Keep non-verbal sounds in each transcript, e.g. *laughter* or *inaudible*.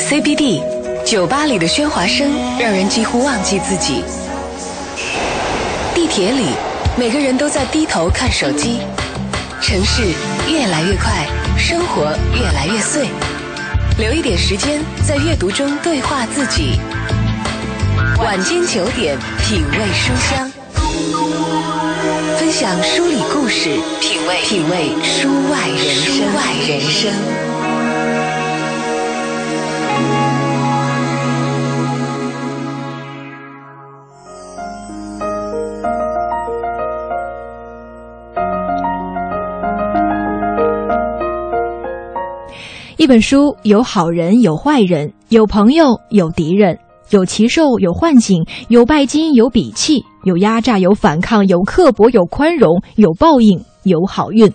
CBD，酒吧里的喧哗声让人几乎忘记自己。地铁里，每个人都在低头看手机。城市越来越快，生活越来越碎。留一点时间，在阅读中对话自己。晚间九点，品味书香，分享书里故事，品味品味书外人生。一本书有好人有坏人，有朋友有敌人，有奇兽有幻景，有拜金有鄙弃，有压榨有反抗，有刻薄有宽容，有报应有好运。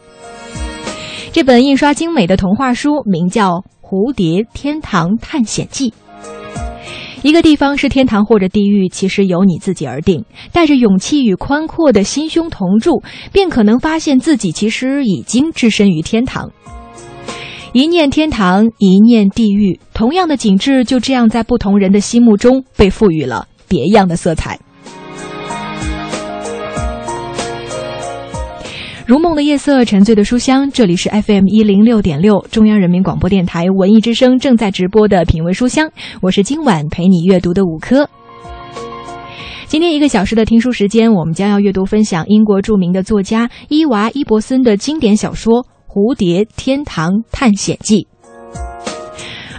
这本印刷精美的童话书名叫《蝴蝶天堂探险记》。一个地方是天堂或者地狱，其实由你自己而定。带着勇气与宽阔的心胸同住，便可能发现自己其实已经置身于天堂。一念天堂，一念地狱，同样的景致就这样在不同人的心目中被赋予了别样的色彩。如梦的夜色，沉醉的书香。这里是 FM 一零六点六，中央人民广播电台文艺之声正在直播的品味书香。我是今晚陪你阅读的五科。今天一个小时的听书时间，我们将要阅读分享英国著名的作家伊娃·伊伯森的经典小说。《蝴蝶天堂探险记》。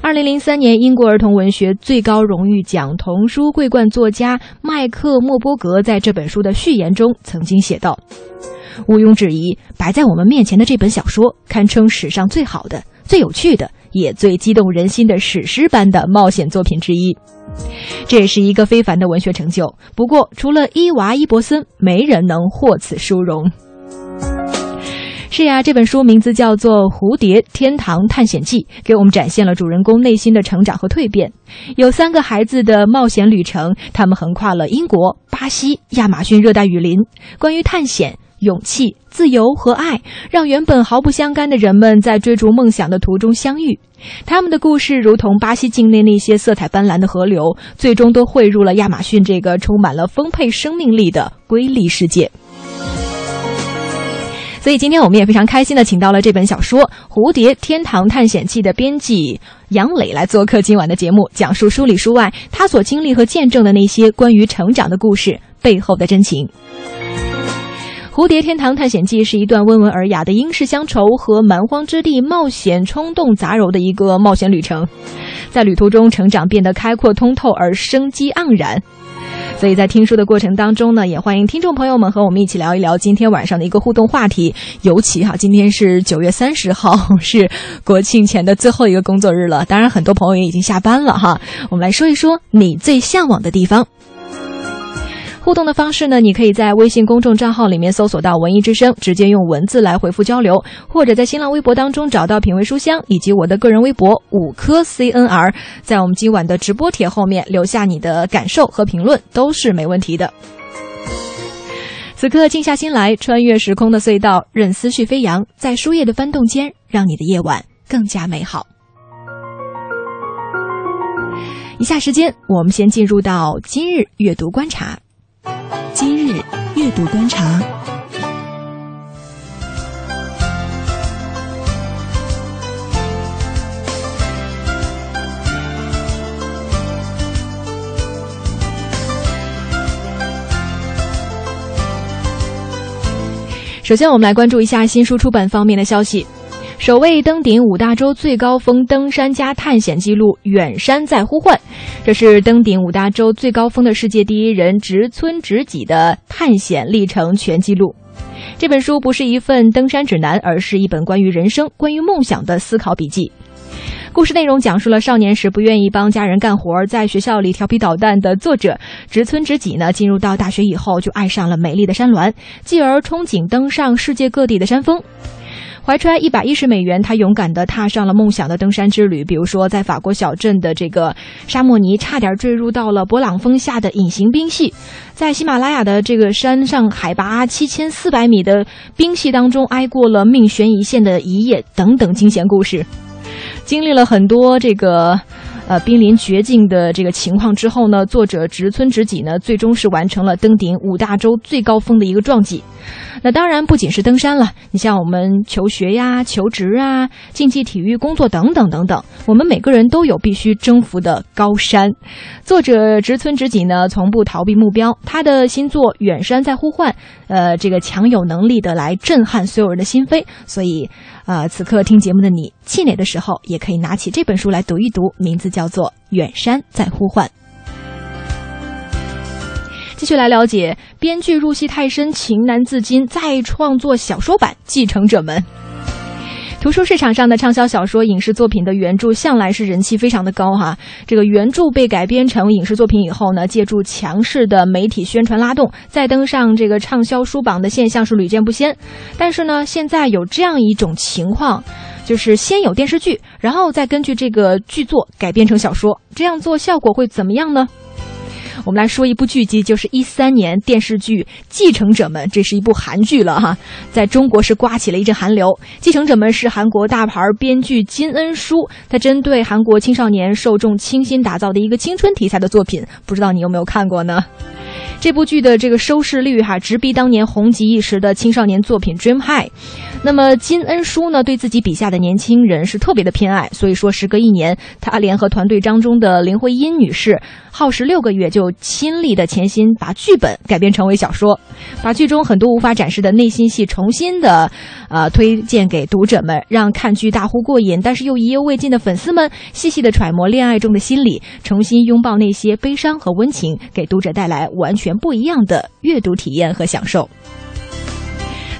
二零零三年，英国儿童文学最高荣誉奖童书桂冠作家麦克莫波格在这本书的序言中曾经写道：“毋庸置疑，摆在我们面前的这本小说，堪称史上最好的、最有趣的，也最激动人心的史诗般的冒险作品之一。这也是一个非凡的文学成就。不过，除了伊娃·伊伯森，没人能获此殊荣。”是呀，这本书名字叫做《蝴蝶天堂探险记》，给我们展现了主人公内心的成长和蜕变。有三个孩子的冒险旅程，他们横跨了英国、巴西、亚马逊热带雨林。关于探险、勇气、自由和爱，让原本毫不相干的人们在追逐梦想的途中相遇。他们的故事如同巴西境内那些色彩斑斓的河流，最终都汇入了亚马逊这个充满了丰沛生命力的瑰丽世界。所以今天我们也非常开心的请到了这本小说《蝴蝶天堂探险记》的编辑杨磊来做客今晚的节目，讲述书里书外他所经历和见证的那些关于成长的故事背后的真情。《蝴蝶天堂探险记》是一段温文尔雅的英式乡愁和蛮荒之地冒险冲动杂糅的一个冒险旅程，在旅途中成长变得开阔通透而生机盎然。所以在听书的过程当中呢，也欢迎听众朋友们和我们一起聊一聊今天晚上的一个互动话题。尤其哈，今天是九月三十号，是国庆前的最后一个工作日了。当然，很多朋友也已经下班了哈。我们来说一说你最向往的地方。互动的方式呢？你可以在微信公众账号里面搜索到“文艺之声”，直接用文字来回复交流；或者在新浪微博当中找到“品味书香”以及我的个人微博“五颗 CNR”，在我们今晚的直播帖后面留下你的感受和评论，都是没问题的。此刻静下心来，穿越时空的隧道，任思绪飞扬，在书页的翻动间，让你的夜晚更加美好。以下时间，我们先进入到今日阅读观察。今日阅读观察。首先，我们来关注一下新书出版方面的消息。首位登顶五大洲最高峰登山家探险记录，远山在呼唤。这是登顶五大洲最高峰的世界第一人植村直己的探险历程全记录。这本书不是一份登山指南，而是一本关于人生、关于梦想的思考笔记。故事内容讲述了少年时不愿意帮家人干活，在学校里调皮捣蛋的作者植村直己呢，进入到大学以后就爱上了美丽的山峦，继而憧憬登上世界各地的山峰。怀揣一百一十美元，他勇敢地踏上了梦想的登山之旅。比如说，在法国小镇的这个沙漠尼，差点坠入到了勃朗峰下的隐形冰系；在喜马拉雅的这个山上，海拔七千四百米的冰系当中，挨过了命悬一线的一夜等等惊险故事。经历了很多这个呃濒临绝境的这个情况之后呢，作者植村直己呢，最终是完成了登顶五大洲最高峰的一个壮举。那当然不仅是登山了，你像我们求学呀、求职啊、竞技体育、工作等等等等，我们每个人都有必须征服的高山。作者植村直己呢，从不逃避目标，他的新作《远山在呼唤》，呃，这个强有能力的来震撼所有人的心扉。所以，呃，此刻听节目的你，气馁的时候也可以拿起这本书来读一读，名字叫做《远山在呼唤》。继续来了解，编剧入戏太深，情难自禁，再创作小说版《继承者们》。图书市场上的畅销小说、影视作品的原著向来是人气非常的高哈。这个原著被改编成影视作品以后呢，借助强势的媒体宣传拉动，再登上这个畅销书榜的现象是屡见不鲜。但是呢，现在有这样一种情况，就是先有电视剧，然后再根据这个剧作改编成小说，这样做效果会怎么样呢？我们来说一部剧集，就是一三年电视剧《继承者们》，这是一部韩剧了哈，在中国是刮起了一阵寒流。《继承者们》是韩国大牌编剧金恩淑，他针对韩国青少年受众倾心打造的一个青春题材的作品，不知道你有没有看过呢？这部剧的这个收视率哈，直逼当年红极一时的青少年作品《Dream High》。那么金恩淑呢，对自己笔下的年轻人是特别的偏爱，所以说时隔一年，他联合团队当中的林徽因女士，耗时六个月就亲力的潜心把剧本改编成为小说，把剧中很多无法展示的内心戏重新的，呃，推荐给读者们，让看剧大呼过瘾，但是又意犹未尽的粉丝们细细的揣摩恋爱中的心理，重新拥抱那些悲伤和温情，给读者带来完全不一样的阅读体验和享受。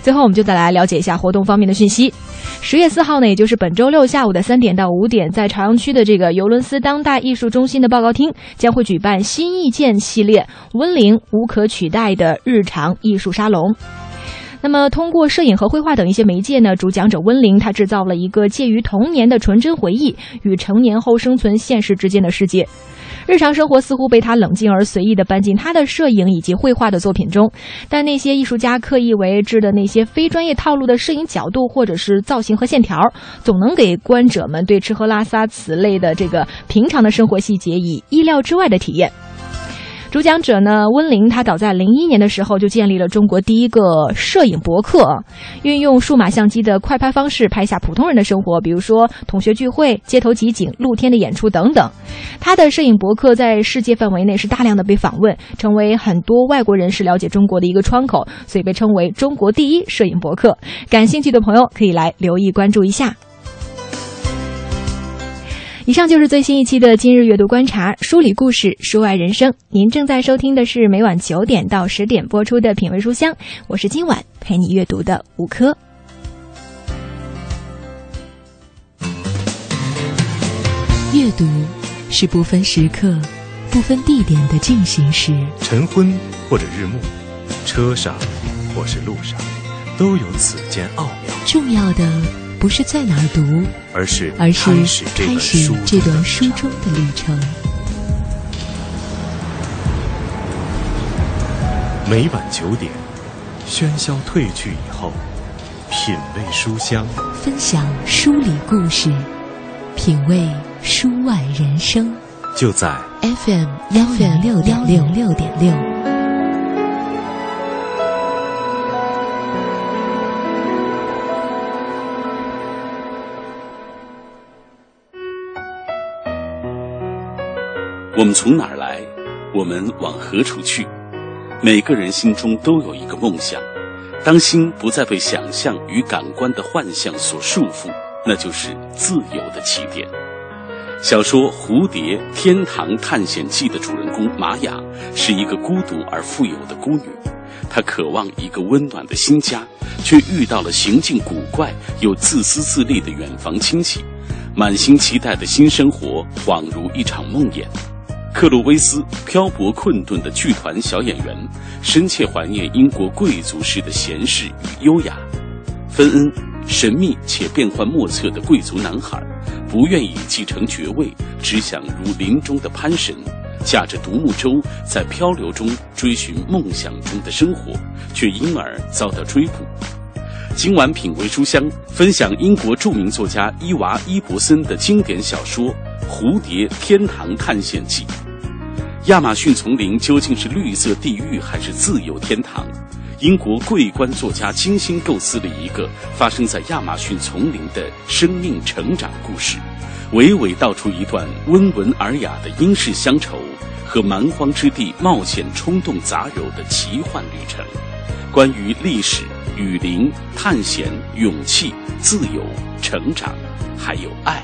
最后，我们就再来了解一下活动方面的讯息。十月四号呢，也就是本周六下午的三点到五点，在朝阳区的这个尤伦斯当代艺术中心的报告厅，将会举办新意见系列“温玲无可取代的日常艺术沙龙”。那么，通过摄影和绘画等一些媒介呢，主讲者温玲他制造了一个介于童年的纯真回忆与成年后生存现实之间的世界。日常生活似乎被他冷静而随意地搬进他的摄影以及绘画的作品中，但那些艺术家刻意为之的那些非专业套路的摄影角度或者是造型和线条，总能给观者们对吃喝拉撒此类的这个平常的生活细节以意料之外的体验。主讲者呢，温玲，他早在零一年的时候就建立了中国第一个摄影博客，运用数码相机的快拍方式拍下普通人的生活，比如说同学聚会、街头集景、露天的演出等等。他的摄影博客在世界范围内是大量的被访问，成为很多外国人士了解中国的一个窗口，所以被称为中国第一摄影博客。感兴趣的朋友可以来留意关注一下。以上就是最新一期的今日阅读观察，书里故事，书外人生。您正在收听的是每晚九点到十点播出的品味书香，我是今晚陪你阅读的吴科。阅读是不分时刻、不分地点的进行时，晨昏或者日暮，车上或是路上，都有此间奥妙。重要的。不是在哪儿读，而是而是开始这段书中的旅程。每晚九点，喧嚣褪去以后，品味书香，分享书里故事，品味书外人生。就在 FM 幺零六点六六点六。我们从哪儿来？我们往何处去？每个人心中都有一个梦想。当心不再被想象与感官的幻象所束缚，那就是自由的起点。小说《蝴蝶天堂探险记》的主人公玛雅是一个孤独而富有的孤女，她渴望一个温暖的新家，却遇到了行径古怪又自私自利的远房亲戚，满心期待的新生活恍如一场梦魇。克鲁维斯漂泊困顿的剧团小演员，深切怀念英国贵族式的闲适与优雅。芬恩神秘且变幻莫测的贵族男孩，不愿意继承爵位，只想如林中的潘神，驾着独木舟在漂流中追寻梦想中的生活，却因而遭到追捕。今晚品味书香，分享英国著名作家伊娃·伊伯森的经典小说《《蝴蝶天堂探险记》。亚马逊丛林究竟是绿色地狱还是自由天堂？英国桂冠作家精心构思了一个发生在亚马逊丛林的生命成长故事，娓娓道出一段温文尔雅的英式乡愁和蛮荒之地冒险冲动杂糅的奇幻旅程。关于历史、雨林、探险、勇气、自由、成长，还有爱。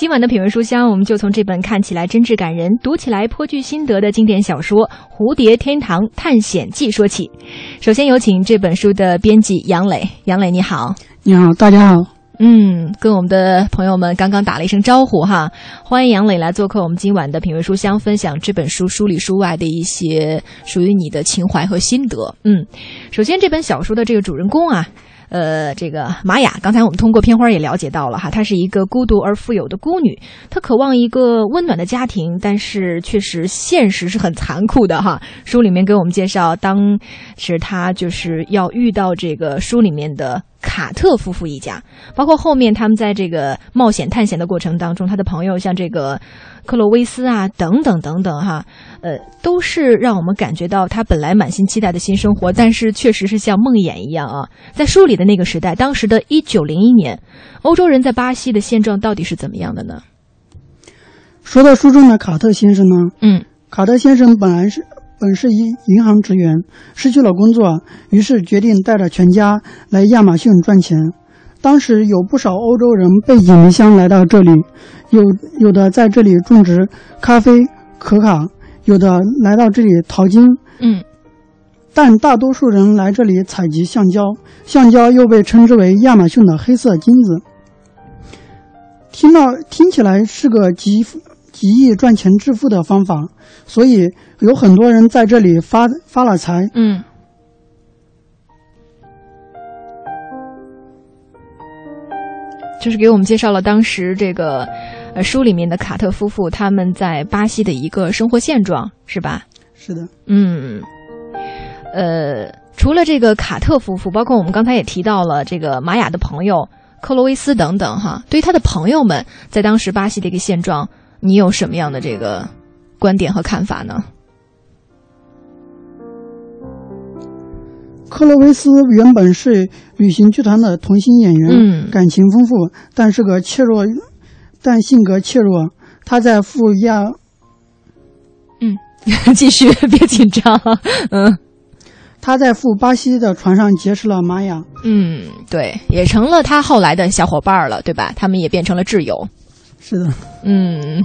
今晚的品味书香，我们就从这本看起来真挚感人、读起来颇具心得的经典小说《蝴蝶天堂探险记》说起。首先有请这本书的编辑杨磊。杨磊，你好。你好，大家好。嗯，跟我们的朋友们刚刚打了一声招呼哈，欢迎杨磊来做客我们今晚的品味书香，分享这本书书里书外的一些属于你的情怀和心得。嗯，首先这本小说的这个主人公啊。呃，这个玛雅，刚才我们通过片花也了解到了哈，她是一个孤独而富有的孤女，她渴望一个温暖的家庭，但是确实现实是很残酷的哈。书里面给我们介绍，当时她就是要遇到这个书里面的卡特夫妇一家，包括后面他们在这个冒险探险的过程当中，他的朋友像这个。克洛维斯啊，等等等等，哈，呃，都是让我们感觉到他本来满心期待的新生活，但是确实是像梦魇一样啊。在书里的那个时代，当时的一九零一年，欧洲人在巴西的现状到底是怎么样的呢？说到书中的卡特先生呢，嗯，卡特先生本来是本是一银行职员，失去了工作，于是决定带着全家来亚马逊赚钱。当时有不少欧洲人背井离乡来到这里，有有的在这里种植咖啡、可卡，有的来到这里淘金。嗯，但大多数人来这里采集橡胶，橡胶又被称之为亚马逊的黑色金子。听到听起来是个极极易赚钱致富的方法，所以有很多人在这里发发了财。嗯。就是给我们介绍了当时这个，呃，书里面的卡特夫妇他们在巴西的一个生活现状，是吧？是的。嗯，呃，除了这个卡特夫妇，包括我们刚才也提到了这个玛雅的朋友克洛维斯等等，哈，对于他的朋友们在当时巴西的一个现状，你有什么样的这个观点和看法呢？克洛维斯原本是旅行剧团的童星演员，嗯，感情丰富，但是个怯弱，但性格怯弱。他在赴亚，嗯，*laughs* 继续，*laughs* 别紧张，嗯，他在赴巴西的船上结识了玛雅，嗯，对，也成了他后来的小伙伴了，对吧？他们也变成了挚友，是的，嗯。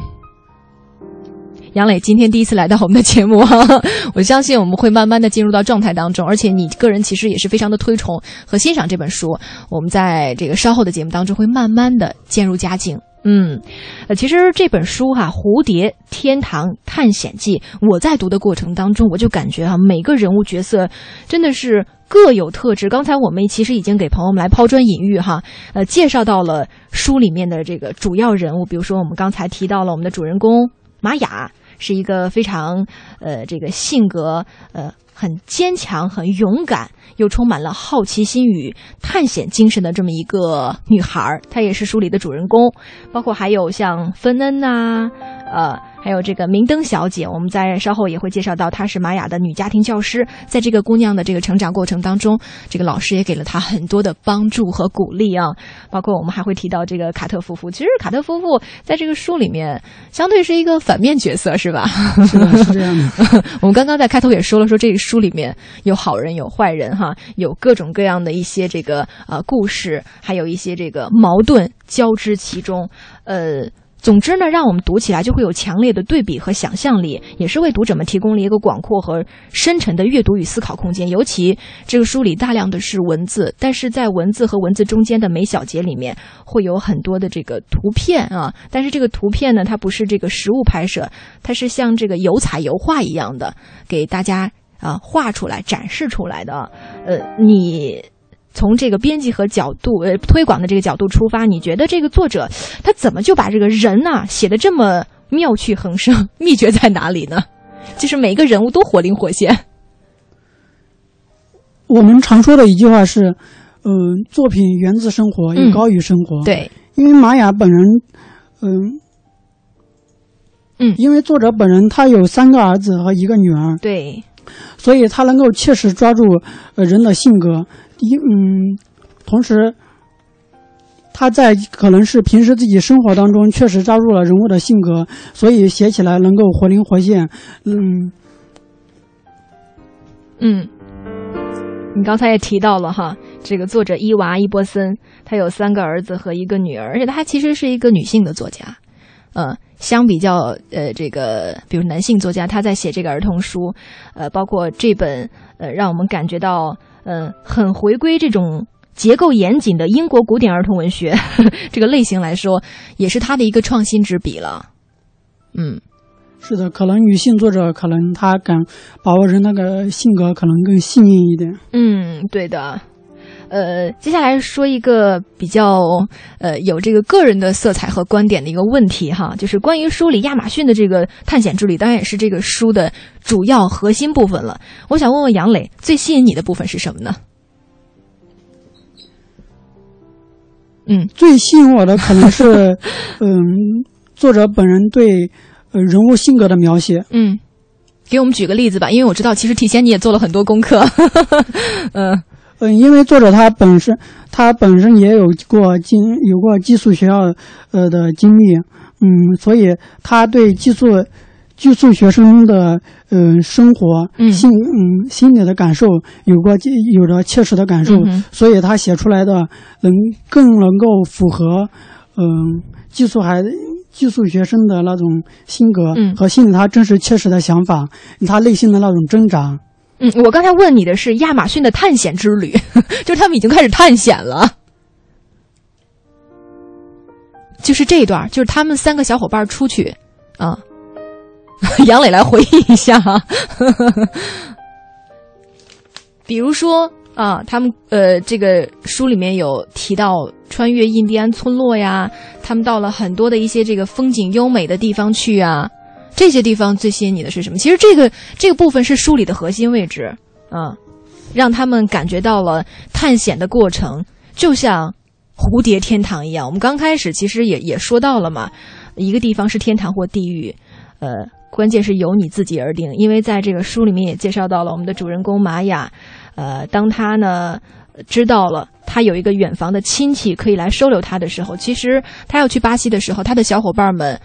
杨磊今天第一次来到我们的节目，*laughs* 我相信我们会慢慢的进入到状态当中，而且你个人其实也是非常的推崇和欣赏这本书，我们在这个稍后的节目当中会慢慢的渐入佳境。嗯，呃，其实这本书哈，《蝴蝶天堂探险记》，我在读的过程当中，我就感觉哈，每个人物角色真的是各有特质。刚才我们其实已经给朋友们来抛砖引玉哈，呃，介绍到了书里面的这个主要人物，比如说我们刚才提到了我们的主人公玛雅。是一个非常，呃，这个性格，呃，很坚强、很勇敢，又充满了好奇心与探险精神的这么一个女孩。她也是书里的主人公，包括还有像芬恩呐，呃。还有这个明灯小姐，我们在稍后也会介绍到，她是玛雅的女家庭教师。在这个姑娘的这个成长过程当中，这个老师也给了她很多的帮助和鼓励啊。*laughs* 包括我们还会提到这个卡特夫妇。其实卡特夫妇在这个书里面，相对是一个反面角色，是吧？*laughs* 是的，是这样的。*laughs* 我们刚刚在开头也说了，说这个书里面有好人有坏人，哈，有各种各样的一些这个呃故事，还有一些这个矛盾交织其中，呃。总之呢，让我们读起来就会有强烈的对比和想象力，也是为读者们提供了一个广阔和深沉的阅读与思考空间。尤其这个书里大量的是文字，但是在文字和文字中间的每小节里面会有很多的这个图片啊。但是这个图片呢，它不是这个实物拍摄，它是像这个油彩油画一样的给大家啊画出来、展示出来的。呃，你。从这个编辑和角度，呃，推广的这个角度出发，你觉得这个作者他怎么就把这个人呐写的这么妙趣横生？秘诀在哪里呢？*laughs* 就是每个人物都活灵活现。我们常说的一句话是，嗯、作品源自生活，嗯也高于生活。，对，因为玛雅本人，嗯、嗯因为作者本人他有三个儿子和一个女儿，对，所以他能够切实抓住呃人的性格。一嗯，同时他在可能是平时自己生活当中确实抓住了人物的性格，所以写起来能够活灵活现。嗯，嗯，你刚才也提到了哈，这个作者伊娃·伊波森，他有三个儿子和一个女儿，而且他其实是一个女性的作家。呃，相比较呃，这个比如男性作家，他在写这个儿童书，呃，包括这本呃，让我们感觉到呃，很回归这种结构严谨的英国古典儿童文学 *laughs* 这个类型来说，也是他的一个创新之笔了。嗯，是的，可能女性作者可能她敢把握人那个性格可能更细腻一点。嗯，对的。呃，接下来说一个比较呃有这个个人的色彩和观点的一个问题哈，就是关于书里亚马逊的这个探险之旅，当然也是这个书的主要核心部分了。我想问问杨磊，最吸引你的部分是什么呢？嗯最吸引我的可能是，*laughs* 嗯，作者本人对呃人物性格的描写。嗯，给我们举个例子吧，因为我知道其实提前你也做了很多功课。嗯 *laughs* 嗯，因为作者他本身他本身也有过经有过寄宿学校呃的经历，嗯，所以他对寄宿寄宿学生的呃生活嗯心嗯心理的感受有过有着切实的感受，嗯所以他写出来的能更能够符合嗯、寄宿孩寄宿学生的那种性格嗯和心里他真实切实的想法，他内心的那种挣扎。嗯，我刚才问你的是亚马逊的探险之旅，*laughs* 就是他们已经开始探险了。就是这一段，就是他们三个小伙伴出去啊。*laughs* 杨磊来回忆一下哈，*laughs* 比如说啊，他们呃，这个书里面有提到穿越印第安村落呀，他们到了很多的一些这个风景优美的地方去啊，这些地方最吸引你的是什么？其实这个这个部分是书里的核心位置啊，让他们感觉到了探险的过程，就像蝴蝶天堂一样。我们刚开始其实也也说到了嘛，一个地方是天堂或地狱，呃，关键是由你自己而定。因为在这个书里面也介绍到了我们的主人公玛雅，呃，当他呢知道了他有一个远房的亲戚可以来收留他的时候，其实他要去巴西的时候，他的小伙伴们，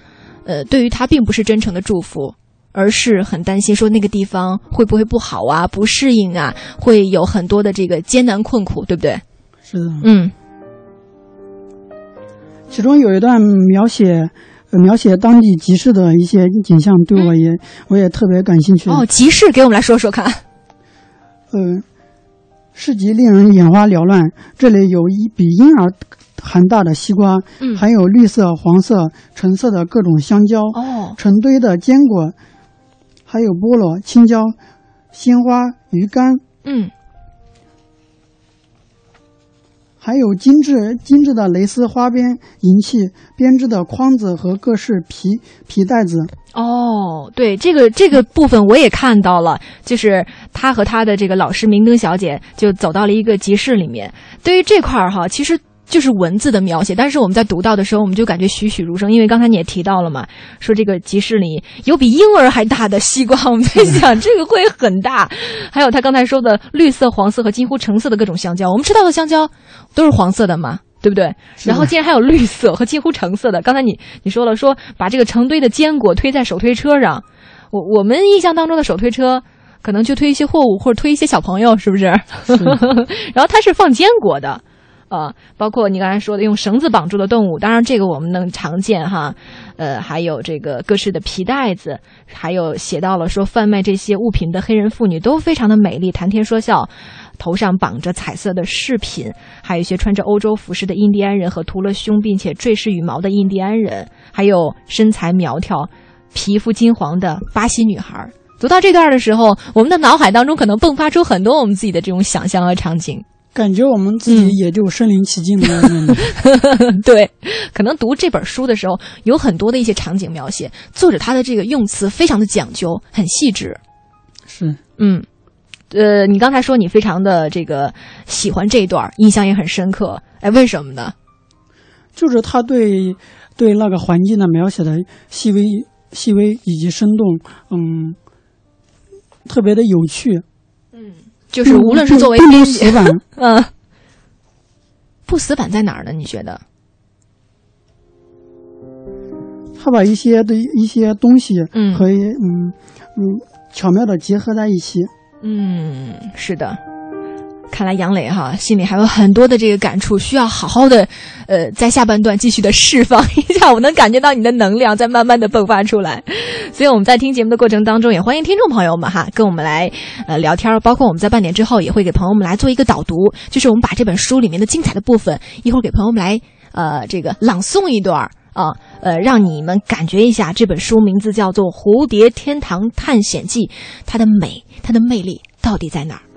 呃，对于他并不是真诚的祝福。而是很担心，说那个地方会不会不好啊，不适应啊，会有很多的这个艰难困苦，对不对？是的，嗯其中有一段描写。呃描写当地集市的一些景象，对我也、我也特别感兴趣。哦，集市给我们来说说看。呃，市集令人眼花缭乱。这里有一比婴儿还大的西瓜，嗯还有绿色、黄色、橙色的各种香蕉，哦，成堆的坚果，还有菠萝、青椒、鲜花、鱼干，嗯还有精致精致的蕾丝花边、银器编织的筐子和各式皮皮袋子。哦，对，这个这个部分我也看到了，就是他和他的这个老师明灯小姐就走到了一个集市里面。对于这块儿哈，其实就是文字的描写，但是我们在读到的时候，我们就感觉栩栩如生，因为刚才你也提到了嘛，说这个集市里有比婴儿还大的西瓜，我们在想这个会很大。还有他刚才说的绿色、黄色和近乎橙色的各种香蕉，我们吃到的香蕉都是黄色的嘛。对不对？然后竟然还有绿色和近乎橙色的。刚才你你说了，说把这个成堆的坚果推在手推车上，我我们印象当中的手推车可能就推一些货物或者推一些小朋友，是不是？*laughs* 然后它是放坚果的。啊，包括你刚才说的用绳子绑住的动物，当然这个我们能常见哈，呃，还有这个各式的皮袋子，还有写到了说贩卖这些物品的黑人妇女都非常的美丽，谈天说笑，头上绑着彩色的饰品，还有一些穿着欧洲服饰的印第安人和涂了胸并且坠饰羽毛的印第安人，还有身材苗条、皮肤金黄的巴西女孩。读到这段的时候，我们的脑海当中可能迸发出很多我们自己的这种想象和场景。感觉我们自己也就身临其境的在那里。*laughs* 对，可能读这本书的时候，有很多的一些场景描写，作者他的这个用词非常的讲究，很细致。是，嗯，呃，你刚才说你非常的这个喜欢这一段，印象也很深刻，哎，为什么呢？就是他对对那个环境的描写的细微、细微以及生动，嗯，特别的有趣。嗯，就是无论是作为不编辑，死板，嗯，不死板在哪儿呢？你觉得？他把一些的一些东西嗯和嗯嗯巧妙的结合在一起。嗯，是的。看来杨磊哈心里还有很多的这个感触，需要好好的，呃，在下半段继续的释放一下。我能感觉到你的能量在慢慢的迸发出来。所以我们在听节目的过程当中，也欢迎听众朋友们哈跟我们来呃聊天儿，包括我们在半点之后也会给朋友们来做一个导读，就是我们把这本书里面的精彩的部分，一会儿给朋友们来呃这个朗诵一段儿啊，呃，让你们感觉一下这本书名字叫做《蝴蝶天堂探险记》，它的美，它的魅力到底在哪儿？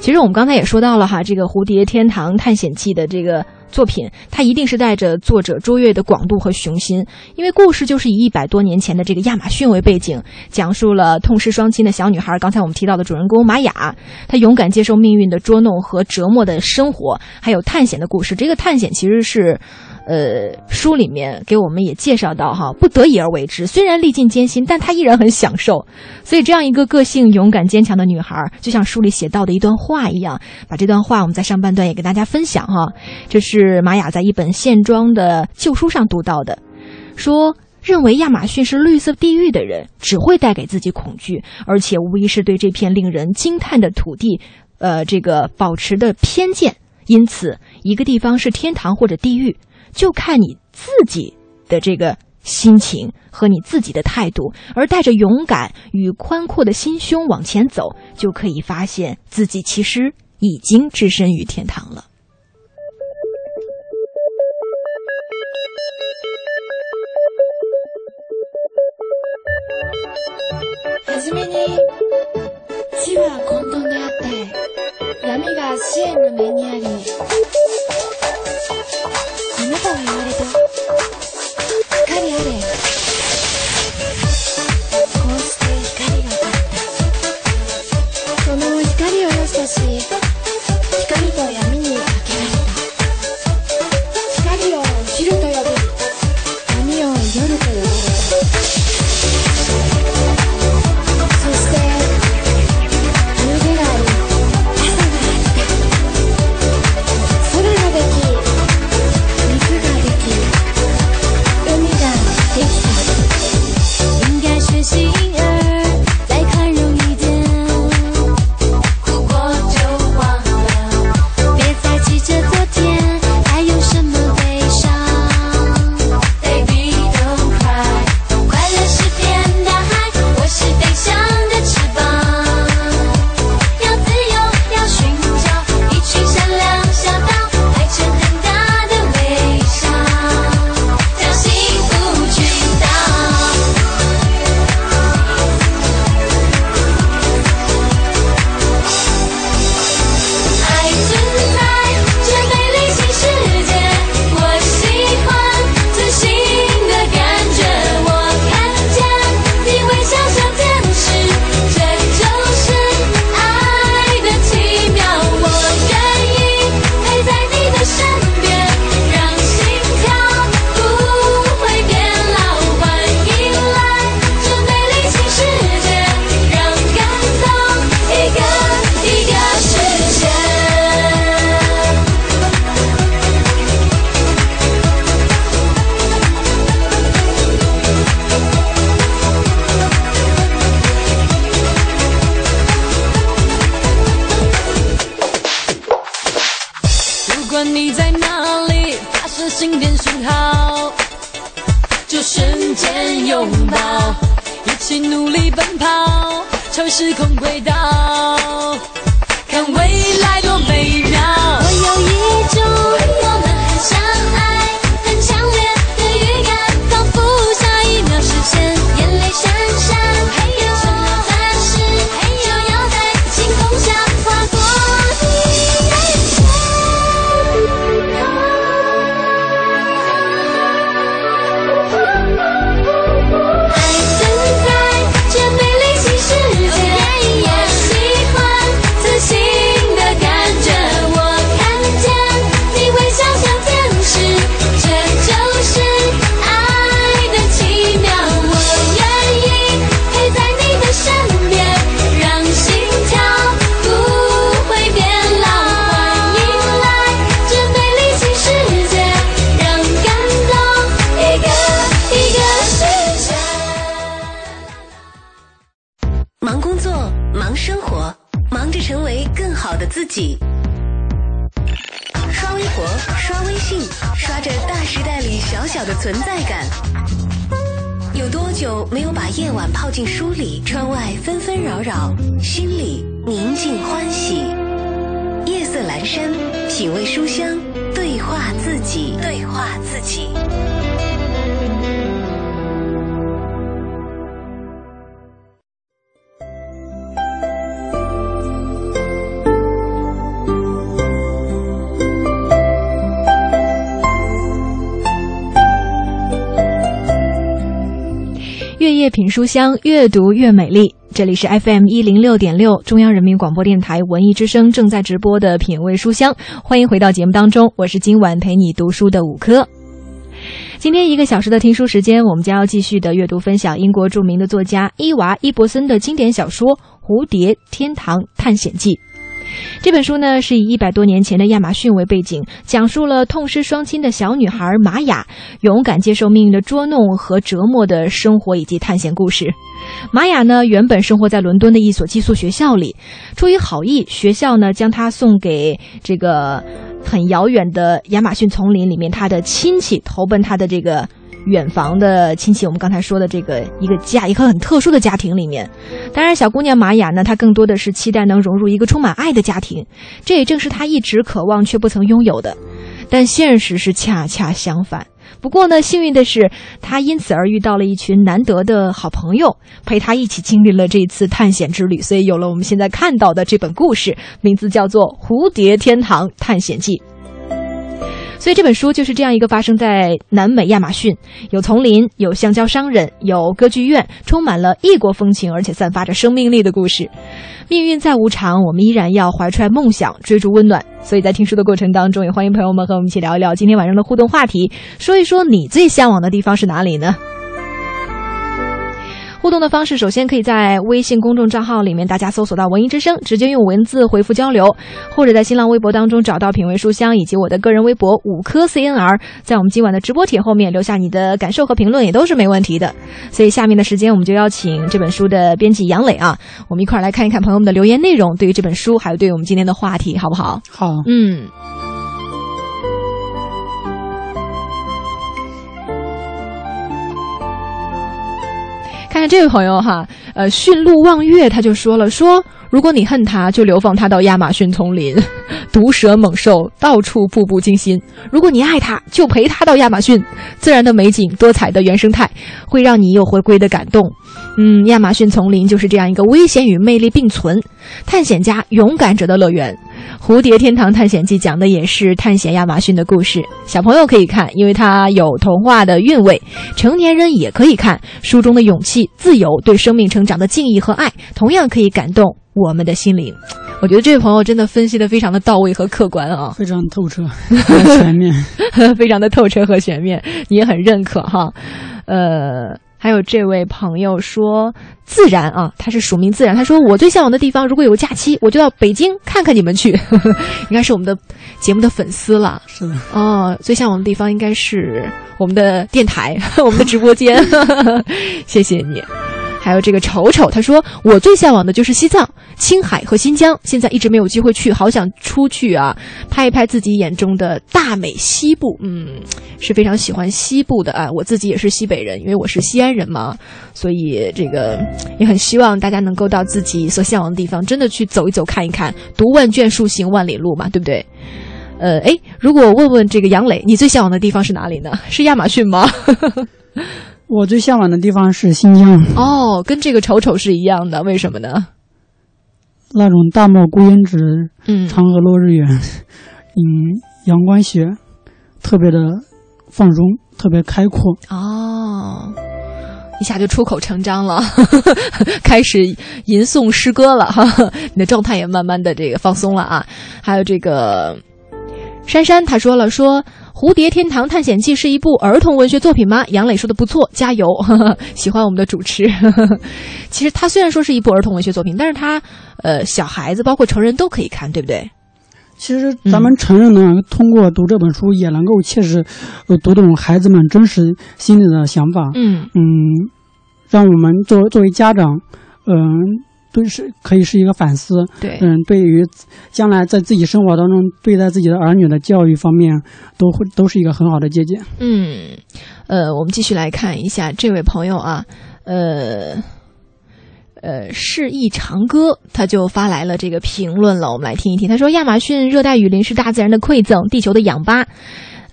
其实我们刚才也说到了哈，这个《蝴蝶天堂探险记》的这个作品，它一定是带着作者卓越的广度和雄心，因为故事就是以一百多年前的这个亚马逊为背景，讲述了痛失双亲的小女孩，刚才我们提到的主人公玛雅，她勇敢接受命运的捉弄和折磨的生活，还有探险的故事。这个探险其实是。呃，书里面给我们也介绍到哈，不得已而为之，虽然历尽艰辛，但她依然很享受。所以，这样一个个性勇敢坚强的女孩，就像书里写到的一段话一样，把这段话我们在上半段也跟大家分享哈。这是玛雅在一本线装的旧书上读到的，说认为亚马逊是绿色地狱的人，只会带给自己恐惧，而且无疑是对这片令人惊叹的土地，呃，这个保持的偏见。因此，一个地方是天堂或者地狱。就看你自己的这个心情和你自己的态度，而带着勇敢与宽阔的心胸往前走，就可以发现自己其实已经置身于天堂了。はじめに地は混沌であって闇が支援の目にあり あなたは言われた。光あれ。こうして光が当たった。その光を良しとし书香，越读越美丽。这里是 FM 一零六点六，中央人民广播电台文艺之声正在直播的品味书香，欢迎回到节目当中，我是今晚陪你读书的五科。今天一个小时的听书时间，我们将要继续的阅读分享英国著名的作家伊娃·伊伯森的经典小说《蝴蝶天堂探险记》。这本书呢，是以一百多年前的亚马逊为背景，讲述了痛失双亲的小女孩玛雅勇敢接受命运的捉弄和折磨的生活以及探险故事。玛雅呢，原本生活在伦敦的一所寄宿学校里，出于好意，学校呢将她送给这个很遥远的亚马逊丛林里面她的亲戚，投奔她的这个。远房的亲戚，我们刚才说的这个一个家，一个很特殊的家庭里面。当然，小姑娘玛雅呢，她更多的是期待能融入一个充满爱的家庭，这也正是她一直渴望却不曾拥有的。但现实是恰恰相反。不过呢，幸运的是，她因此而遇到了一群难得的好朋友，陪她一起经历了这一次探险之旅，所以有了我们现在看到的这本故事，名字叫做《蝴蝶天堂探险记》。所以这本书就是这样一个发生在南美亚马逊，有丛林，有橡胶商人，有歌剧院，充满了异国风情，而且散发着生命力的故事。命运再无常，我们依然要怀揣梦想，追逐温暖。所以在听书的过程当中，也欢迎朋友们和我们一起聊一聊今天晚上的互动话题，说一说你最向往的地方是哪里呢？互动的方式，首先可以在微信公众账号里面，大家搜索到“文艺之声”，直接用文字回复交流，或者在新浪微博当中找到“品味书香”以及我的个人微博“五颗 CNR”，在我们今晚的直播帖后面留下你的感受和评论，也都是没问题的。所以下面的时间，我们就邀请这本书的编辑杨磊啊，我们一块儿来看一看朋友们的留言内容，对于这本书，还有对于我们今天的话题，好不好？好，嗯。看看这位朋友哈，呃，驯鹿望月他就说了，说如果你恨他，就流放他到亚马逊丛林，*laughs* 毒蛇猛兽到处步步惊心；如果你爱他，就陪他到亚马逊，自然的美景、多彩的原生态，会让你有回归的感动。嗯，亚马逊丛林就是这样一个危险与魅力并存、探险家、勇敢者的乐园。《蝴蝶天堂探险记》讲的也是探险亚马逊的故事，小朋友可以看，因为它有童话的韵味；成年人也可以看，书中的勇气、自由、对生命成长的敬意和爱，同样可以感动我们的心灵。我觉得这位朋友真的分析的非常的到位和客观啊，非常透彻，*laughs* 很全面。非常的透彻和全面，你也很认可哈。呃，还有这位朋友说自然啊，他是署名自然，他说我最向往的地方，如果有个假期，我就到北京看看你们去，*laughs* 应该是我们的节目的粉丝了。是的，哦，最向往的地方应该是我们的电台，*laughs* 我们的直播间，*laughs* 谢谢你。还有这个丑丑，他说我最向往的就是西藏、青海和新疆，现在一直没有机会去，好想出去啊，拍一拍自己眼中的大美西部。嗯，是非常喜欢西部的啊，我自己也是西北人，因为我是西安人嘛，所以这个也很希望大家能够到自己所向往的地方，真的去走一走、看一看，读万卷书，行万里路嘛，对不对？呃，哎，如果问问这个杨磊，你最向往的地方是哪里呢？是亚马逊吗？我最向往的地方是新疆，哦，跟这个丑丑是一样的，为什么呢？那种大漠孤烟直，嗯嫦娥落日圆，*laughs* 嗯，阳关雪，特别的放松，特别开阔。哦，一下就出口成章了，*laughs* 开始吟诵诗歌了哈，*laughs* 你的状态也慢慢的这个放松了啊。还有这个珊珊，她说了说。《蝴蝶天堂探险记》是一部儿童文学作品吗？杨磊说的不错，加油！*laughs* 喜欢我们的主持。*laughs* 其实它虽然说是一部儿童文学作品，但是它，呃，小孩子包括成人都可以看，对不对？其实咱们成人呢，通过读这本书，也能够切实，呃，读懂孩子们真实心里的想法。嗯嗯，让我们作作为家长，嗯、对是可以是一个反思。对嗯，对于将来在自己生活当中对待自己的儿女的教育方面，都会都是一个很好的借鉴。嗯，呃，我们继续来看一下这位朋友啊，呃。呃，是一长歌，他就发来了这个评论了，我们来听一听。他说：“亚马逊热带雨林是大自然的馈赠，地球的氧吧。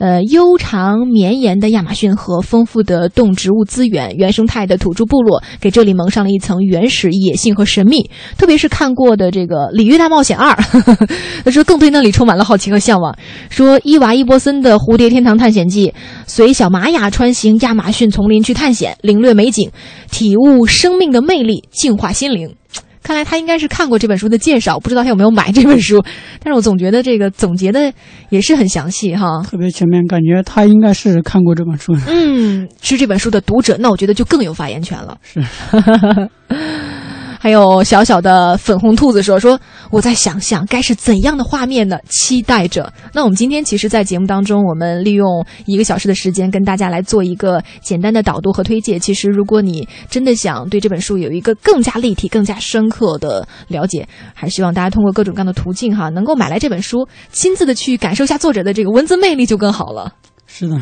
呃，悠长绵延的亚马逊河，丰富的动植物资源，原生态的土著部落，给这里蒙上了一层原始、野性和神秘。特别是看过的这个《鲤鱼大冒险二》，他说更对那里充满了好奇和向往。说伊娃·伊波森的《蝴蝶天堂探险记》，随小玛雅穿行亚马逊丛林去探险，领略美景，体悟生命的魅力，净化心灵。看来他应该是看过这本书的介绍，不知道他有没有买这本书。*laughs* 但是我总觉得这个总结的也是很详细哈。特别全面，感觉他应该是看过这本书的。嗯，是这本书的读者，那我觉得就更有发言权了。是，*laughs* 还有小小的粉红兔子说说，我在想象该是怎样的画面呢？期待着。那我们今天其实，在节目当中，我们利用一个小时的时间，跟大家来做一个简单的导读和推介。其实，如果你真的想对这本书有一个更加立体、更加深刻的了解，还希望大家通过各种各样的途径哈，能够买来这本书，亲自的去感受一下作者的这个文字魅力，就更好了。是的，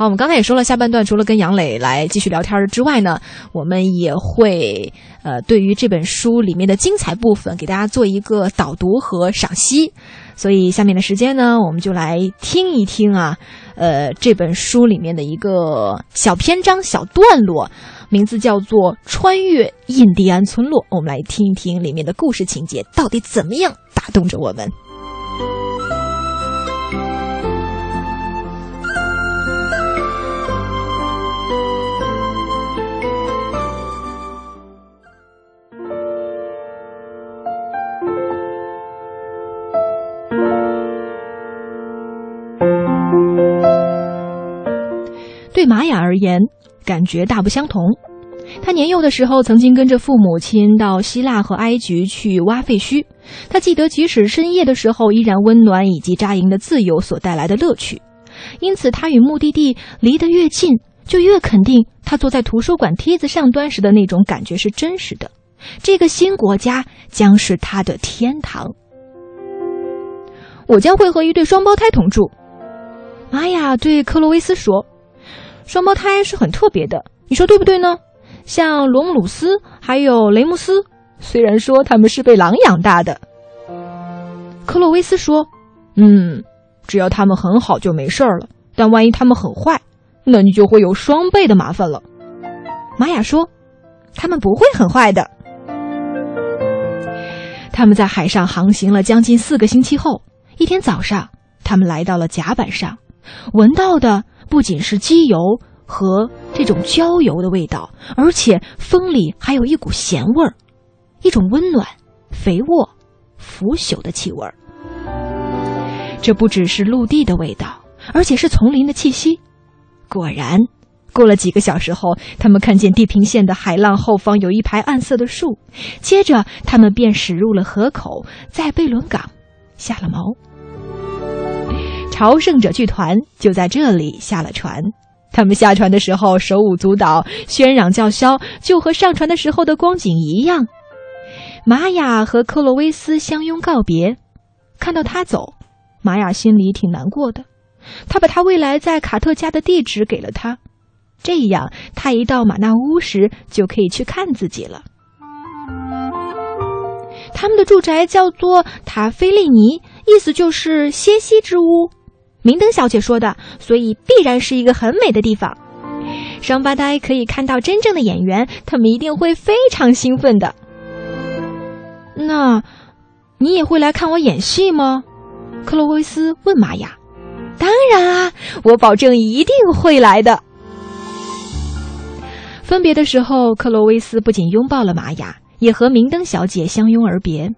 好，我们刚才也说了，下半段除了跟杨磊来继续聊天之外呢，我们也会呃对于这本书里面的精彩部分给大家做一个导读和赏析。所以下面的时间呢，我们就来听一听啊，呃这本书里面的一个小篇章、小段落，名字叫做《穿越印第安村落》。我们来听一听里面的故事情节到底怎么样打动着我们。对玛雅而言，感觉大不相同。他年幼的时候曾经跟着父母亲到希腊和埃及去挖废墟，他记得即使深夜的时候，依然温暖以及扎营的自由所带来的乐趣。因此，他与目的地离得越近，就越肯定他坐在图书馆梯子上端时的那种感觉是真实的。这个新国家将是他的天堂。我将会和一对双胞胎同住。玛雅对克洛维斯说：“双胞胎是很特别的，你说对不对呢？像罗姆鲁斯还有雷姆斯，虽然说他们是被狼养大的。”克洛维斯说：“嗯，只要他们很好就没事儿了，但万一他们很坏，那你就会有双倍的麻烦了。”玛雅说：“他们不会很坏的。”他们在海上航行了将近四个星期后，一天早上，他们来到了甲板上，闻到的不仅是机油和这种焦油的味道，而且风里还有一股咸味儿，一种温暖、肥沃、腐朽的气味儿。这不只是陆地的味道，而且是丛林的气息。果然，过了几个小时后，他们看见地平线的海浪后方有一排暗色的树。接着，他们便驶入了河口，在贝伦港下了锚。朝圣者剧团就在这里下了船。他们下船的时候手舞足蹈、喧嚷叫嚣，就和上船的时候的光景一样。玛雅和克洛维斯相拥告别，看到他走，玛雅心里挺难过的。他把他未来在卡特家的地址给了他，这样他一到马纳乌时就可以去看自己了。他们的住宅叫做塔菲利尼，意思就是歇息之屋。明灯小姐说的，所以必然是一个很美的地方。双胞胎可以看到真正的演员，他们一定会非常兴奋的。那，你也会来看我演戏吗？克洛维斯问玛雅。当然啊，我保证一定会来的。分别的时候，克洛维斯不仅拥抱了玛雅，也和明灯小姐相拥而别。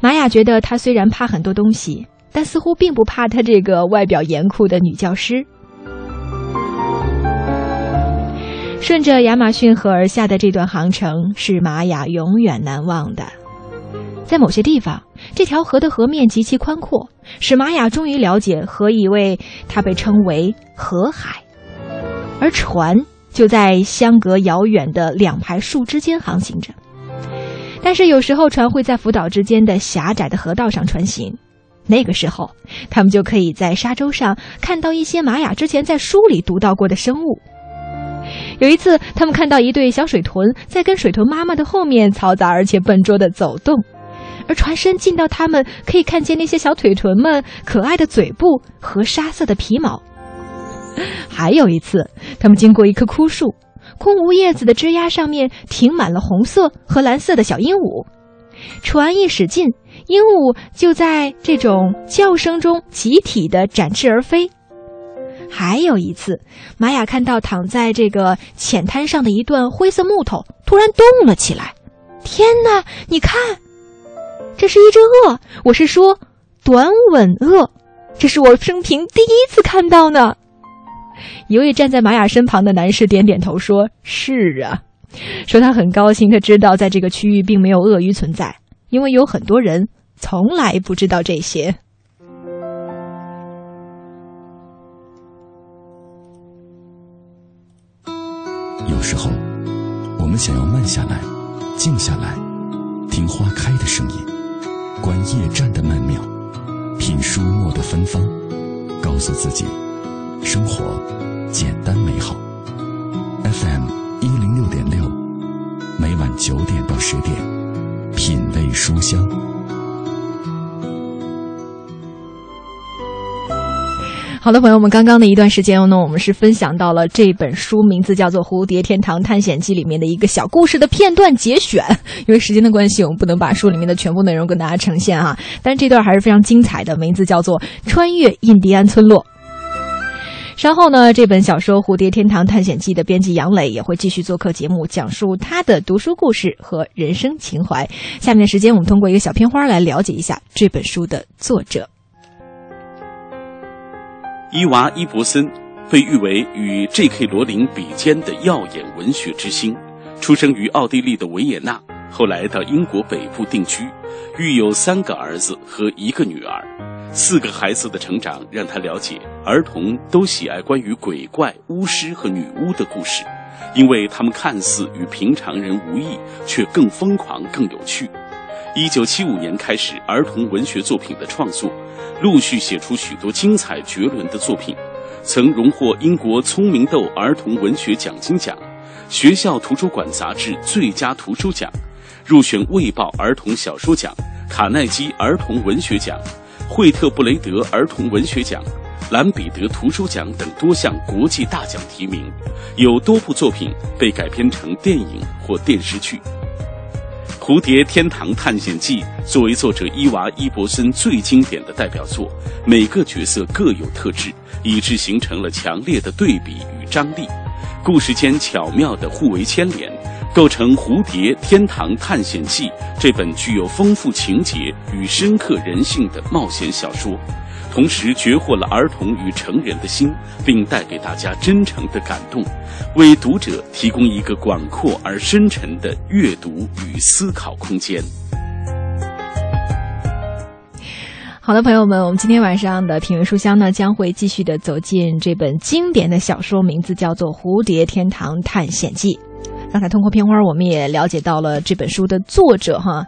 玛雅觉得她虽然怕很多东西，但似乎并不怕她这个外表严酷的女教师。顺着亚马逊河而下的这段航程是玛雅永远难忘的。在某些地方，这条河的河面极其宽阔，使玛雅终于了解何以为它被称为“河海”，而船就在相隔遥远的两排树之间航行着。但是有时候船会在浮岛之间的狭窄的河道上穿行，那个时候，他们就可以在沙洲上看到一些玛雅之前在书里读到过的生物。有一次，他们看到一对小水豚在跟水豚妈妈的后面嘈杂而且笨拙地走动，而船身近到它们可以看见那些小腿豚们可爱的嘴部和沙色的皮毛。还有一次，他们经过一棵枯树，空无叶子的枝丫上面停满了红色和蓝色的小鹦鹉。船一使劲，鹦鹉就在这种叫声中集体的展翅而飞。还有一次，玛雅看到躺在这个浅滩上的一段灰色木头突然动了起来。天哪，你看，这是一只鳄，我是说短吻鳄，这是我生平第一次看到呢。一位站在玛雅身旁的男士点点头说：“是啊。”说他很高兴，他知道在这个区域并没有鳄鱼存在，因为有很多人从来不知道这些。有时候，我们想要慢下来，静下来，听花开的声音，观夜战的曼妙，品书墨的芬芳，告诉自己，生活简单美好。FM 一零六点六，九点到十点，品味书香。好的，朋友们，刚刚的一段时间呢，我们是分享到了这本书名字叫做《蝴蝶天堂探险记》里面的一个小故事的片段节选。因为时间的关系，我们不能把书里面的全部内容跟大家呈现啊。但是这段还是非常精彩的，名字叫做《穿越印第安村落》。稍后呢，这本小说《蝴蝶天堂探险记》的编辑杨磊也会继续做客节目，讲述他的读书故事和人生情怀。下面的时间，我们通过一个小片花来了解一下这本书的作者。伊娃·伊伯森被誉为与 J.K. 罗琳比肩的耀眼文学之星，出生于奥地利的维也纳，后来到英国北部定居，育有三个儿子和一个女儿。四个孩子的成长让他了解，儿童都喜爱关于鬼怪、巫师和女巫的故事，因为他们看似与平常人无异，却更疯狂、更有趣。一九七五年开始，儿童文学作品的创作，陆续写出许多精彩绝伦的作品，曾荣获英国聪明豆儿童文学奖金奖、学校图书馆杂志最佳图书奖，入选《卫报》儿童小说奖、卡耐基儿童文学奖、惠特布雷德儿童文学奖、兰彼得图书奖等多项国际大奖提名，有多部作品被改编成电影或电视剧。《蝴蝶天堂探险记》作为作者伊娃·伊伯森最经典的代表作，每个角色各有特质，以致形成了强烈的对比与张力。故事间巧妙的互为牵连，构成《蝴蝶天堂探险记》这本具有丰富情节与深刻人性的冒险小说。同时绝获了儿童与成人的心，并带给大家真诚的感动，为读者提供一个广阔而深沉的阅读与思考空间。好的，朋友们，我们今天晚上的品味书香呢，将会继续的走进这本经典的小说，名字叫做《蝴蝶天堂探险记》。刚才通过片花，我们也了解到了这本书的作者哈。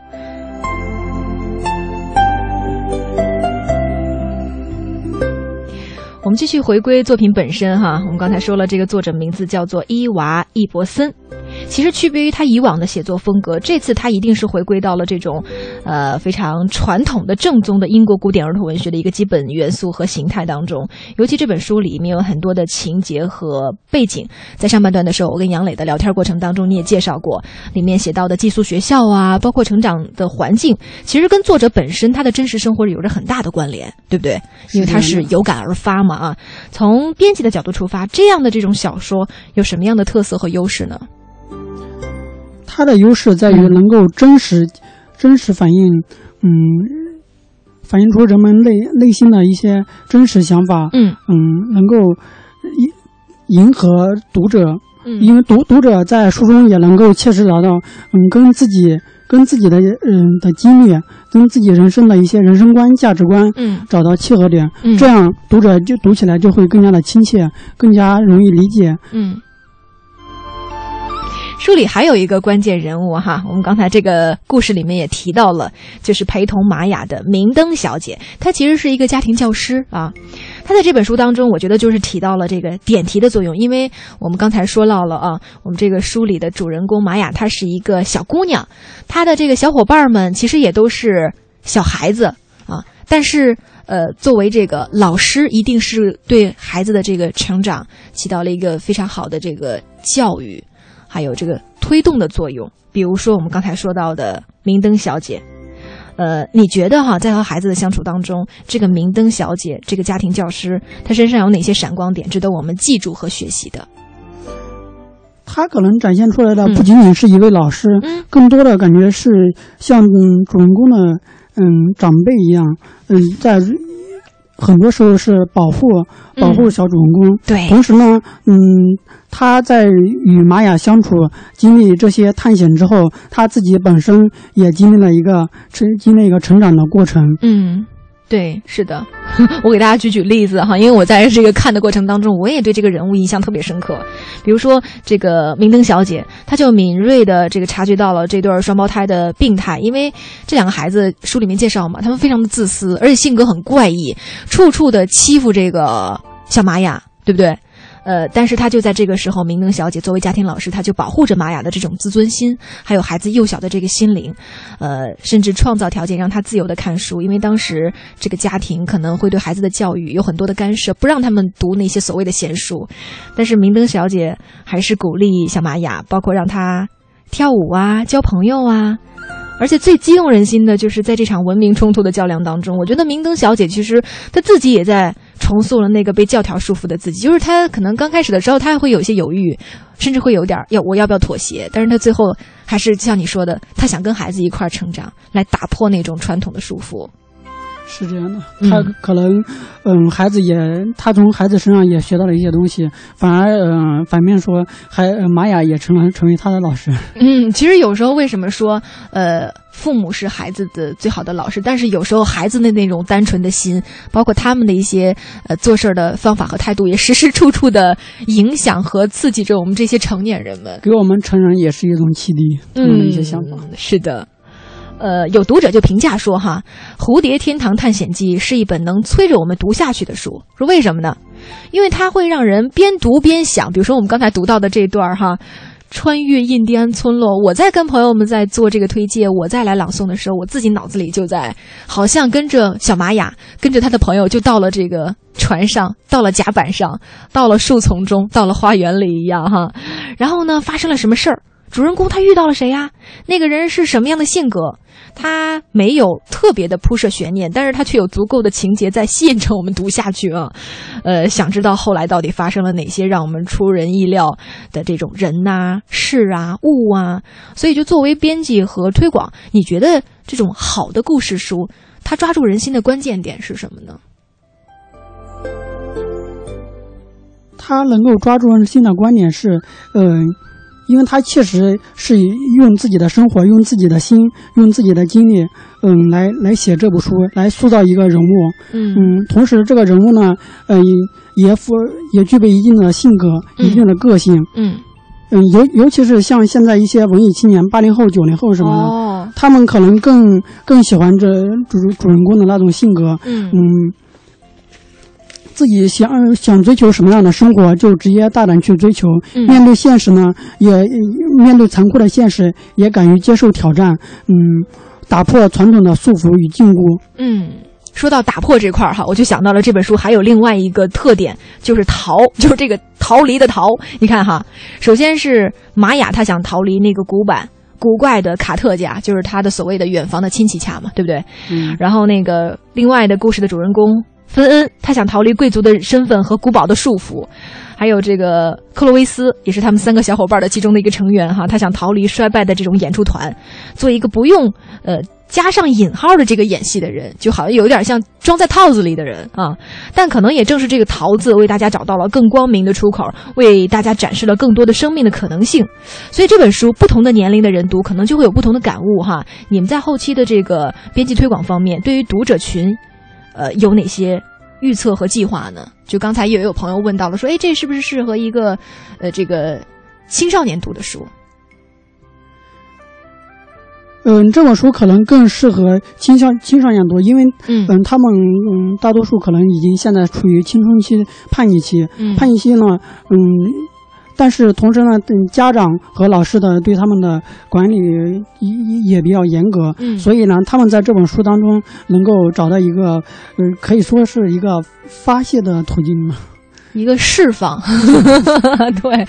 我们继续回归作品本身哈，我们刚才说了，这个作者名字叫做伊娃·易伯森。其实区别于他以往的写作风格，这次他一定是回归到了这种，呃非常传统的正宗的英国古典儿童文学的一个基本元素和形态当中。尤其这本书里面有很多的情节和背景，在上半段的时候，我跟杨磊的聊天过程当中，你也介绍过，里面写到的寄宿学校啊，包括成长的环境，其实跟作者本身他的真实生活有着很大的关联，对不对？因为他是有感而发嘛啊。从编辑的角度出发，这样的这种小说有什么样的特色和优势呢？它的优势在于能够真实、真实反映，嗯，反映出人们内内心的一些真实想法，嗯。嗯，能够迎迎合读者，嗯。因为读读者在书中也能够切实达到，嗯，跟自己跟自己的嗯的经历，跟自己人生的一些人生观、价值观，嗯。找到契合点，嗯。这样读者就读起来就会更加的亲切，更加容易理解。嗯书里还有一个关键人物哈，我们刚才这个故事里面也提到了，就是陪同玛雅的明灯小姐，她其实是一个家庭教师啊。她在这本书当中，我觉得就是提到了这个点题的作用，因为我们刚才说到了啊，我们这个书里的主人公玛雅，她是一个小姑娘，她的这个小伙伴们其实也都是小孩子啊，但是。呃，作为这个老师，一定是对孩子的这个成长起到了一个非常好的这个教育，还有这个推动的作用。比如说，我们刚才说到的明灯小姐，呃，你觉得哈，在和孩子的相处当中，这个明灯小姐，这个家庭教师，她身上有哪些闪光点，值得我们记住和学习的？他可能展现出来的不仅仅是一位老师，嗯更多的感觉是像嗯主人公的嗯长辈一样，嗯在很多时候是保护保护小主人公。对同时呢，嗯他在与玛雅相处，经历这些探险之后，他自己本身也经历了一个成经历一个成长的过程。嗯，对，是的，*laughs* 我给大家举举例子哈，因为我在这个看的过程当中，我也对这个人物印象特别深刻。比如说这个明灯小姐，她就敏锐的这个察觉到了这对双胞胎的病态，因为这两个孩子书里面介绍嘛，他们非常的自私，而且性格很怪异，处处的欺负这个小玛雅，对不对？呃，但是她就在这个时候，明灯小姐作为家庭老师，她就保护着玛雅的这种自尊心，还有孩子幼小的这个心灵，呃，甚至创造条件让她自由的看书，因为当时这个家庭可能会对孩子的教育有很多的干涉，不让他们读那些所谓的闲书，但是明灯小姐还是鼓励小玛雅，包括让她跳舞啊、交朋友啊。而且最激动人心的就是在这场文明冲突的较量当中，我觉得明灯小姐其实她自己也在重塑了那个被教条束缚的自己。就是他可能刚开始的时候，他还会有一些犹豫，甚至会有点儿要我要不要妥协，但是他最后还是像你说的，他想跟孩子一块儿成长，来打破那种传统的束缚。是这样的，嗯他可能，嗯，孩子也，他从孩子身上也学到了一些东西，反而，嗯，反面说，还呃玛雅也成了成为他的老师。嗯，其实有时候为什么说，呃，父母是孩子的最好的老师，但是有时候孩子的那种单纯的心，包括他们的一些呃做事儿的方法和态度，也时时处处的影响和刺激着我们这些成年人们。给我们成人也是一种启迪，这样的一些想法。嗯，是的。呃，有读者就评价说哈，《蝴蝶天堂探险记》是一本能催着我们读下去的书。说为什么呢？因为它会让人边读边想。比如说我们刚才读到的这段哈，穿越印第安村落。我在跟朋友们在做这个推介，我再来朗诵的时候，我自己脑子里就在，好像跟着小玛雅，跟着他的朋友就到了这个船上，到了甲板上，到了树丛中，到了花园里一样哈。然后呢，发生了什么事儿？主人公他遇到了谁呀？那个人是什么样的性格？他没有特别的铺设悬念，但是他却有足够的情节在吸引着我们读下去啊。呃，想知道后来到底发生了哪些让我们出人意料的这种人呐、事啊、物啊。所以，就作为编辑和推广，你觉得这种好的故事书，它抓住人心的关键点是什么呢？他能够抓住人心的观点是，嗯、因为他确实是用自己的生活、用自己的心、用自己的经历，嗯，来来写这部书，来塑造一个人物。嗯嗯，同时这个人物呢，嗯、也符也具备一定的性格、嗯一定的个性。嗯，嗯，尤尤其是像现在一些文艺青年，八零后、九零后什么的，哦，他们可能更更喜欢这主主人公的那种性格。嗯嗯，自己想想追求什么样的生活，就直接大胆去追求。嗯面对现实呢，也面对残酷的现实，也敢于接受挑战。嗯，打破传统的束缚与禁锢。嗯，说到打破这块儿哈，我就想到了这本书还有另外一个特点，就是逃，*laughs* 就是这个逃离的逃。你看哈，首先是玛雅，他想逃离那个古板。古怪的卡特家，就是他的所谓的远房的亲戚家嘛，对不对？嗯，然后那个另外的故事的主人公芬恩，他想逃离贵族的身份和古堡的束缚，还有这个克洛维斯，也是他们三个小伙伴的其中的一个成员哈，他想逃离衰败的这种演出团，做一个不用呃加上引号的这个演戏的人，就好像有点像装在套子里的人啊。但可能也正是这个“桃”子，为大家找到了更光明的出口，为大家展示了更多的生命的可能性。所以这本书，不同的年龄的人读，可能就会有不同的感悟哈。你们在后期的这个编辑推广方面，对于读者群，呃有哪些预测和计划呢？就刚才也有朋友问到了说哎这是不是适合一个呃这个青少年读的书？嗯这本书可能更适合青少青少年读因为嗯。他们嗯大多数可能已经现在处于青春期叛逆期。叛逆期呢嗯但是同时呢，嗯，家长和老师的对他们的管理也也比较严格，嗯。所以呢，他们在这本书当中能够找到一个，嗯，可以说是一个发泄的途径嘛。一个释放，*laughs* 对，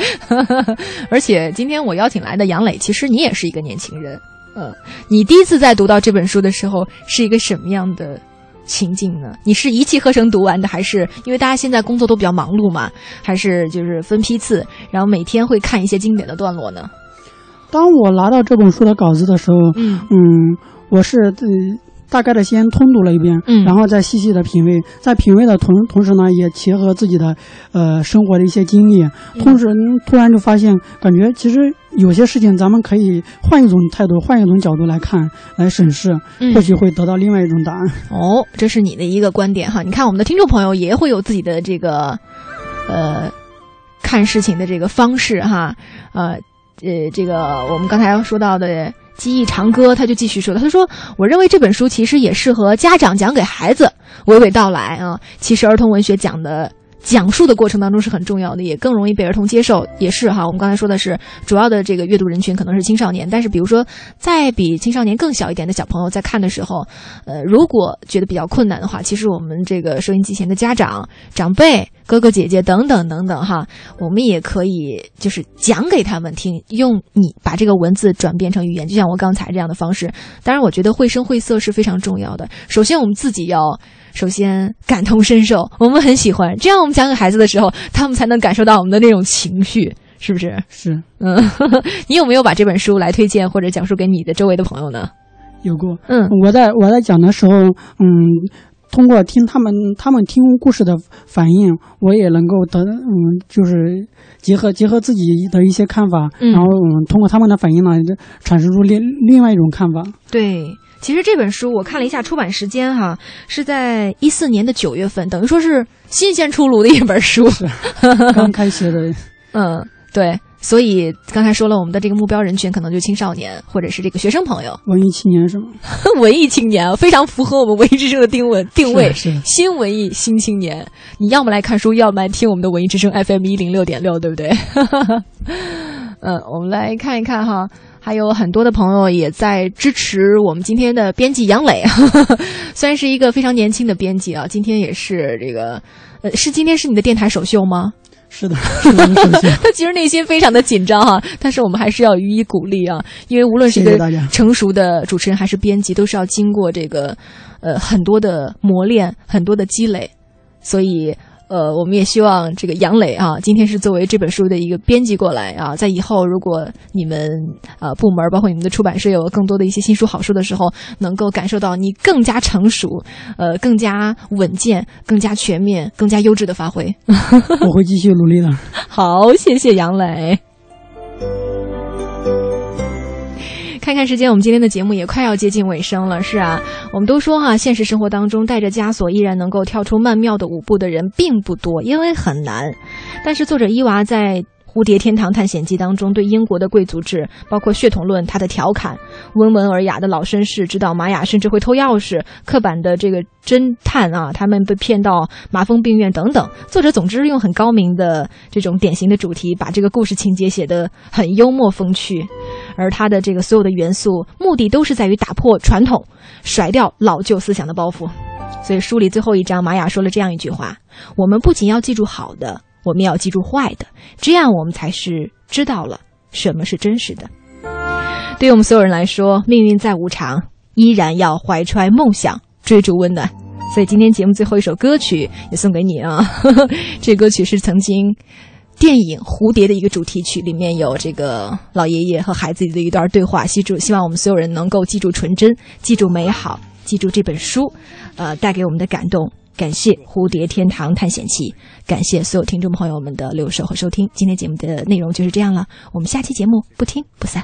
*laughs* 而且今天我邀请来的杨磊，其实你也是一个年轻人，嗯，你第一次在读到这本书的时候是一个什么样的情景呢？你是一气呵成读完的，还是因为大家现在工作都比较忙碌嘛，还是就是分批次，然后每天会看一些经典的段落呢？当我拿到这本书的稿子的时候，嗯嗯，我是呃大概的先通读了一遍，嗯然后再细细的品味，在品味的同同时呢，也结合自己的呃生活的一些经历，嗯同时嗯突然就发现，感觉其实有些事情咱们可以换一种态度，换一种角度来看，来审视，嗯或许会得到另外一种答案。哦，这是你的一个观点哈。你看，我们的听众朋友也会有自己的这个，呃，看事情的这个方式哈。呃，呃，这个我们刚才说到的记忆长歌，他就继续说了，他说：“我认为这本书其实也适合家长讲给孩子，娓娓道来啊。其实儿童文学讲的。”讲述的过程当中是很重要的，也更容易被儿童接受，也是哈。我们刚才说的是主要的这个阅读人群可能是青少年，但是比如说在比青少年更小一点的小朋友在看的时候，呃，如果觉得比较困难的话，其实我们这个收音机前的家长、长辈、哥哥姐姐等等等等哈，我们也可以就是讲给他们听，用你把这个文字转变成语言，就像我刚才这样的方式。当然，我觉得绘声绘色是非常重要的。首先，我们自己要。首先感同身受，我们很喜欢，这样我们讲给孩子的时候，他们才能感受到我们的那种情绪，是不是？是嗯，*laughs* 你有没有把这本书来推荐或者讲述给你的周围的朋友呢？有过，嗯，我在我在讲的时候，嗯，通过听他们他们听故事的反应，我也能够得，嗯，就是结合结合自己的一些看法，嗯然后嗯，通过他们的反应呢，就阐释出另另外一种看法。对，其实这本书我看了一下出版时间哈，是在一四年的九月份，等于说是新鲜出炉的一本书。*laughs* 刚开学的，嗯，对，所以刚才说了，我们的这个目标人群可能就青少年或者是这个学生朋友，文艺青年是吗？*laughs* 文艺青年，非常符合我们文艺之声的定位定位，是是新文艺新青年。你要么来看书，要么来听我们的文艺之声 FM 一零六点六，对不对？*laughs* 嗯，我们来看一看哈。还有很多的朋友也在支持我们今天的编辑杨磊，*laughs* 虽然是一个非常年轻的编辑啊，今天也是这个，呃，是今天是你的电台首秀吗？是的。*laughs* 他 *laughs* 其实内心非常的紧张哈，但是我们还是要予以鼓励啊，因为无论是成熟的主持人还是编辑，都是要经过这个呃很多的磨练、很多的积累，所以。呃，我们也希望这个杨磊啊，今天是作为这本书的一个编辑过来啊，在以后如果你们呃部门包括你们的出版社有更多的一些新书好书的时候，能够感受到你更加成熟，呃，更加稳健、更加全面、更加优质的发挥。*laughs* 我会继续努力的。*laughs* 好，谢谢杨磊。看看时间，我们今天的节目也快要接近尾声了。是啊，我们都说哈、现实生活当中带着枷锁依然能够跳出曼妙的舞步的人并不多，因为很难。但是作者伊娃在《蝴蝶天堂探险记》当中对英国的贵族制，包括血统论，他的调侃，温文尔雅的老绅士知道玛雅甚至会偷钥匙，刻板的这个侦探啊，他们被骗到麻风病院等等。作者总之用很高明的这种典型的主题，把这个故事情节写得很幽默风趣。而他的这个所有的元素，目的都是在于打破传统，甩掉老旧思想的包袱。所以书里最后一章，玛雅说了这样一句话：我们不仅要记住好的，我们要记住坏的，这样我们才是知道了什么是真实的。对于我们所有人来说，命运再无常，依然要怀揣梦想，追逐温暖。所以今天节目最后一首歌曲也送给你啊！呵 *laughs* 呵这歌曲是曾经电影《蝴蝶》的一个主题曲，里面有这个老爷爷和孩子的一段对话。记住，希望我们所有人能够记住纯真，记住美好，记住这本书，呃，带给我们的感动。感谢蝴蝶天堂探险记感谢所有听众朋友们的留守和收听。今天节目的内容就是这样了我们下期节目不听不散。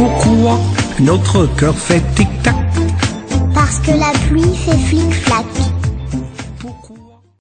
Pourquoi notre cœur fait tic-tac? Parce que la pluie fait flic-flac.